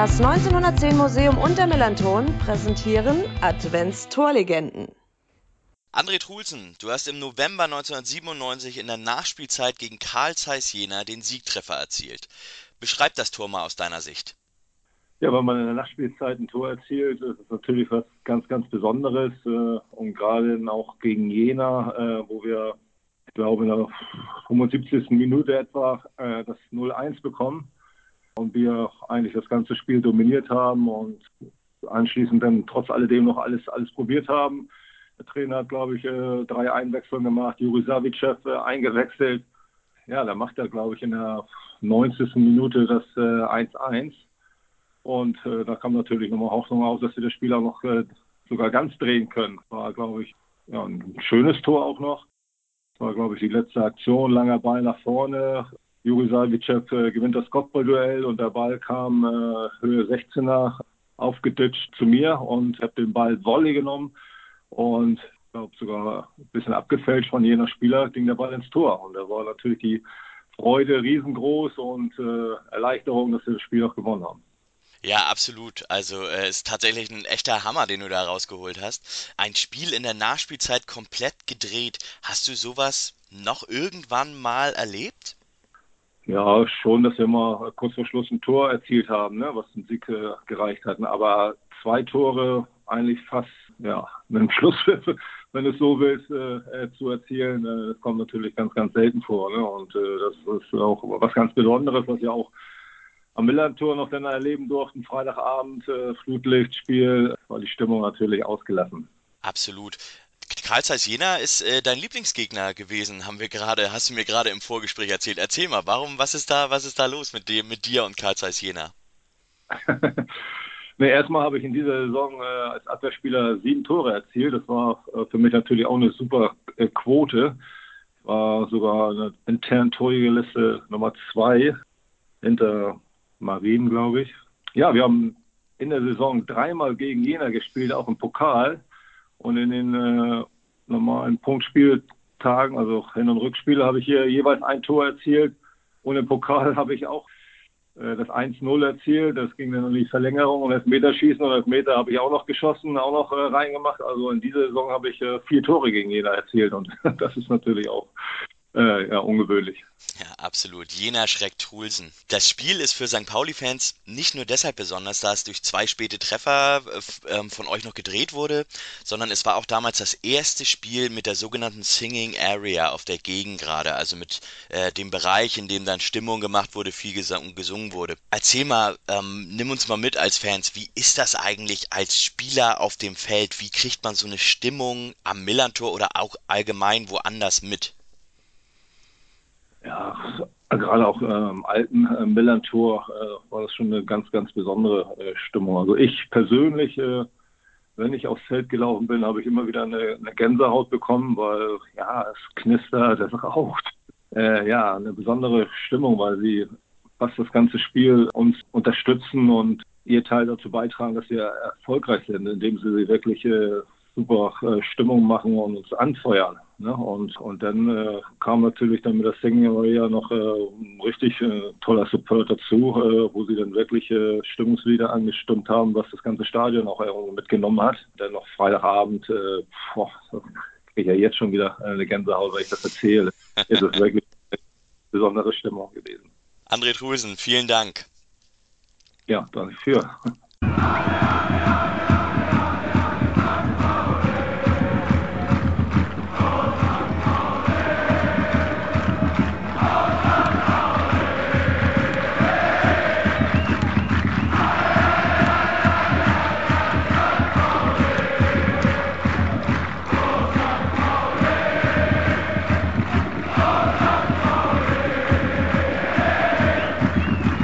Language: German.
Das 1910 Museum und der Melanton präsentieren Adventstorlegenden. André Trulsen, du hast im November 1997 in der Nachspielzeit gegen Karl Zeiss Jena den Siegtreffer erzielt. Beschreib das Tor mal aus deiner Sicht. Ja, wenn man in der Nachspielzeit ein Tor erzielt, ist es natürlich was ganz, ganz Besonderes. Äh, und gerade auch gegen Jena, äh, wo wir, ich glaube, in der 75. Minute etwa äh, das 0-1 bekommen und wir eigentlich das ganze Spiel dominiert haben und anschließend dann trotz alledem noch alles, alles probiert haben. Der Trainer hat, glaube ich, äh, drei Einwechslungen gemacht, Juri Savicev äh, eingewechselt. Ja, da macht er, glaube ich, in der 90. Minute das 1-1. Äh, und da kam natürlich nochmal Hoffnung aus, dass wir das Spiel auch noch sogar ganz drehen können. War, glaube ich, ja, ein schönes Tor auch noch. War, glaube ich, die letzte Aktion, langer Ball nach vorne. Juri Savicev äh, gewinnt das Kopfballduell und der Ball kam äh, Höhe 16er aufgeditscht zu mir und habe den Ball Volley genommen und ich glaube sogar ein bisschen abgefälscht von jener Spieler ging der Ball ins Tor und da war natürlich die Freude riesengroß und äh, Erleichterung, dass wir das Spiel auch gewonnen haben. Ja, absolut. Also es äh, ist tatsächlich ein echter Hammer, den du da rausgeholt hast. Ein Spiel in der Nachspielzeit komplett gedreht. Hast du sowas noch irgendwann mal erlebt? Ja, schon, dass wir mal kurz vor Schluss ein Tor erzielt haben, ne, was den Sieg äh, gereicht hatten. Aber zwei Tore eigentlich fast ja, mit dem Schlusspfiff, wenn du es so willst, äh, äh, zu erzielen, äh, das kommt natürlich ganz, ganz selten vor. Ne? Und äh, das ist auch was ganz Besonderes, was ja auch am Millantor noch dann erleben durften. Freitagabend, Flutlichtspiel, war die Stimmung natürlich ausgelassen. Absolut. Karl Zeiss Jena ist äh, dein Lieblingsgegner gewesen, haben wir gerade, hast du mir gerade im Vorgespräch erzählt. Erzähl mal, warum, was ist da, was ist da los mit dem, mit dir und Karl Zeiss Jena? nee, erstmal habe ich in dieser Saison äh, als Abwehrspieler sieben Tore erzielt. Das war äh, für mich natürlich auch eine super äh, Quote. War sogar eine interne Torjägerliste Nummer zwei hinter Marien, glaube ich. Ja, wir haben in der Saison dreimal gegen Jena gespielt, auch im Pokal. Und in den äh, normalen Punktspieltagen, also Hin- und Rückspiele, habe ich hier jeweils ein Tor erzielt. Und im Pokal habe ich auch äh, das 1-0 erzielt. Das ging dann in die Verlängerung und das Meterschießen und das Meter habe ich auch noch geschossen, auch noch äh, reingemacht. Also in dieser Saison habe ich äh, vier Tore gegen jeder erzielt und das ist natürlich auch äh, ja, ungewöhnlich. Ja, absolut. Jena schreckt Trulsen. Das Spiel ist für St. Pauli-Fans nicht nur deshalb besonders, da es durch zwei späte Treffer äh, ähm, von euch noch gedreht wurde, sondern es war auch damals das erste Spiel mit der sogenannten Singing Area auf der Gegengrade, also mit äh, dem Bereich, in dem dann Stimmung gemacht wurde, viel gesungen, gesungen wurde. Erzähl mal, ähm, nimm uns mal mit als Fans, wie ist das eigentlich als Spieler auf dem Feld? Wie kriegt man so eine Stimmung am Millantor oder auch allgemein woanders mit? Ja, gerade auch im alten äh, Millantor äh, war das schon eine ganz, ganz besondere äh, Stimmung. Also ich persönlich, äh, wenn ich aufs Feld gelaufen bin, habe ich immer wieder eine, eine Gänsehaut bekommen, weil ja, es knistert, es raucht. Ja, eine besondere Stimmung, weil sie fast das ganze Spiel uns unterstützen und ihr Teil dazu beitragen, dass wir erfolgreich sind, indem sie wirklich super Stimmung machen und uns anfeuern. Ne? Und, und dann äh, kam natürlich dann mit der Singing Area noch äh, richtig äh, toller Support dazu, äh, wo sie dann wirklich äh, Stimmungslieder angestimmt haben, was das ganze Stadion auch mitgenommen hat. Dann noch Freitagabend, äh, boah, kriege ich ja jetzt schon wieder eine Gänsehaut, weil ich das erzähle. ist es wirklich eine besondere Stimmung gewesen. André Trusen, vielen Dank. Ja, danke für.